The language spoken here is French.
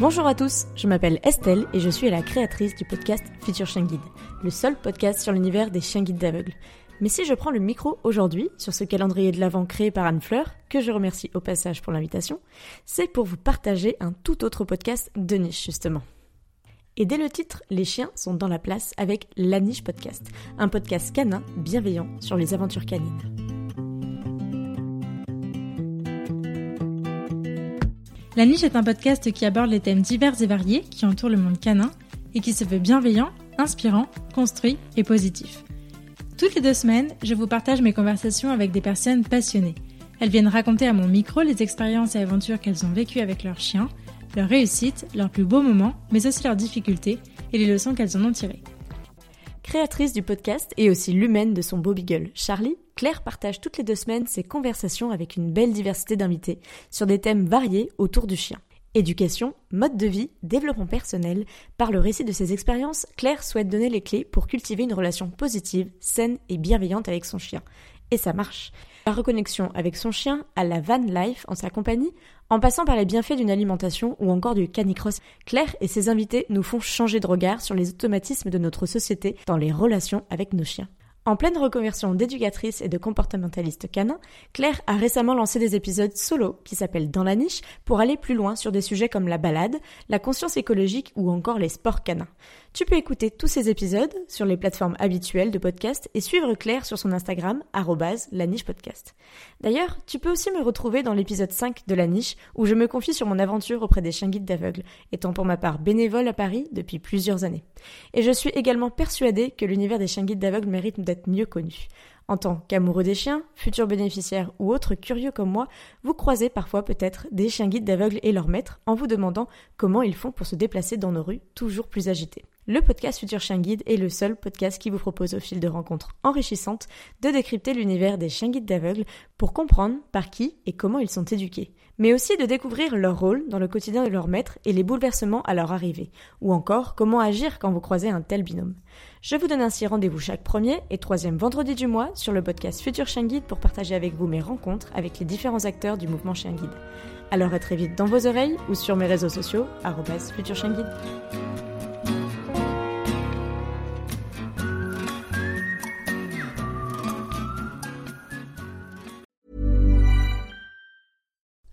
Bonjour à tous, je m'appelle Estelle et je suis la créatrice du podcast Future Chien Guide, le seul podcast sur l'univers des chiens guides d'aveugles. Mais si je prends le micro aujourd'hui, sur ce calendrier de l'Avent créé par Anne Fleur, que je remercie au passage pour l'invitation, c'est pour vous partager un tout autre podcast de niche justement. Et dès le titre, les chiens sont dans la place avec La Niche Podcast, un podcast canin bienveillant sur les aventures canines. La Niche est un podcast qui aborde les thèmes divers et variés qui entourent le monde canin et qui se veut bienveillant, inspirant, construit et positif. Toutes les deux semaines, je vous partage mes conversations avec des personnes passionnées. Elles viennent raconter à mon micro les expériences et aventures qu'elles ont vécues avec leurs chiens, leurs réussites, leurs plus beaux moments, mais aussi leurs difficultés et les leçons qu'elles en ont tirées. Créatrice du podcast et aussi l'humaine de son beau beagle, Charlie, Claire partage toutes les deux semaines ses conversations avec une belle diversité d'invités sur des thèmes variés autour du chien. Éducation, mode de vie, développement personnel, par le récit de ses expériences, Claire souhaite donner les clés pour cultiver une relation positive, saine et bienveillante avec son chien. Et ça marche. La reconnexion avec son chien à la van life en sa compagnie, en passant par les bienfaits d'une alimentation ou encore du canicross, Claire et ses invités nous font changer de regard sur les automatismes de notre société dans les relations avec nos chiens. En pleine reconversion d'éducatrice et de comportementaliste canin, Claire a récemment lancé des épisodes solo qui s'appellent Dans la niche pour aller plus loin sur des sujets comme la balade, la conscience écologique ou encore les sports canins. Tu peux écouter tous ces épisodes sur les plateformes habituelles de podcast et suivre Claire sur son Instagram la niche podcast. D'ailleurs, tu peux aussi me retrouver dans l'épisode 5 de la niche où je me confie sur mon aventure auprès des chiens guides d'aveugles, étant pour ma part bénévole à Paris depuis plusieurs années. Et je suis également persuadée que l'univers des chiens guides d'aveugles mérite d'être mieux connu. En tant qu'amoureux des chiens, futurs bénéficiaires ou autres curieux comme moi, vous croisez parfois peut-être des chiens guides d'aveugles et leurs maîtres en vous demandant comment ils font pour se déplacer dans nos rues toujours plus agitées. Le podcast Futur Chien Guide est le seul podcast qui vous propose au fil de rencontres enrichissantes de décrypter l'univers des chiens guides d'aveugles pour comprendre par qui et comment ils sont éduqués, mais aussi de découvrir leur rôle dans le quotidien de leur maître et les bouleversements à leur arrivée, ou encore comment agir quand vous croisez un tel binôme. Je vous donne ainsi rendez-vous chaque premier et troisième vendredi du mois sur le podcast Futur Chien Guide pour partager avec vous mes rencontres avec les différents acteurs du mouvement Chien Guide. Alors à très vite dans vos oreilles ou sur mes réseaux sociaux, Futur Chien Guide.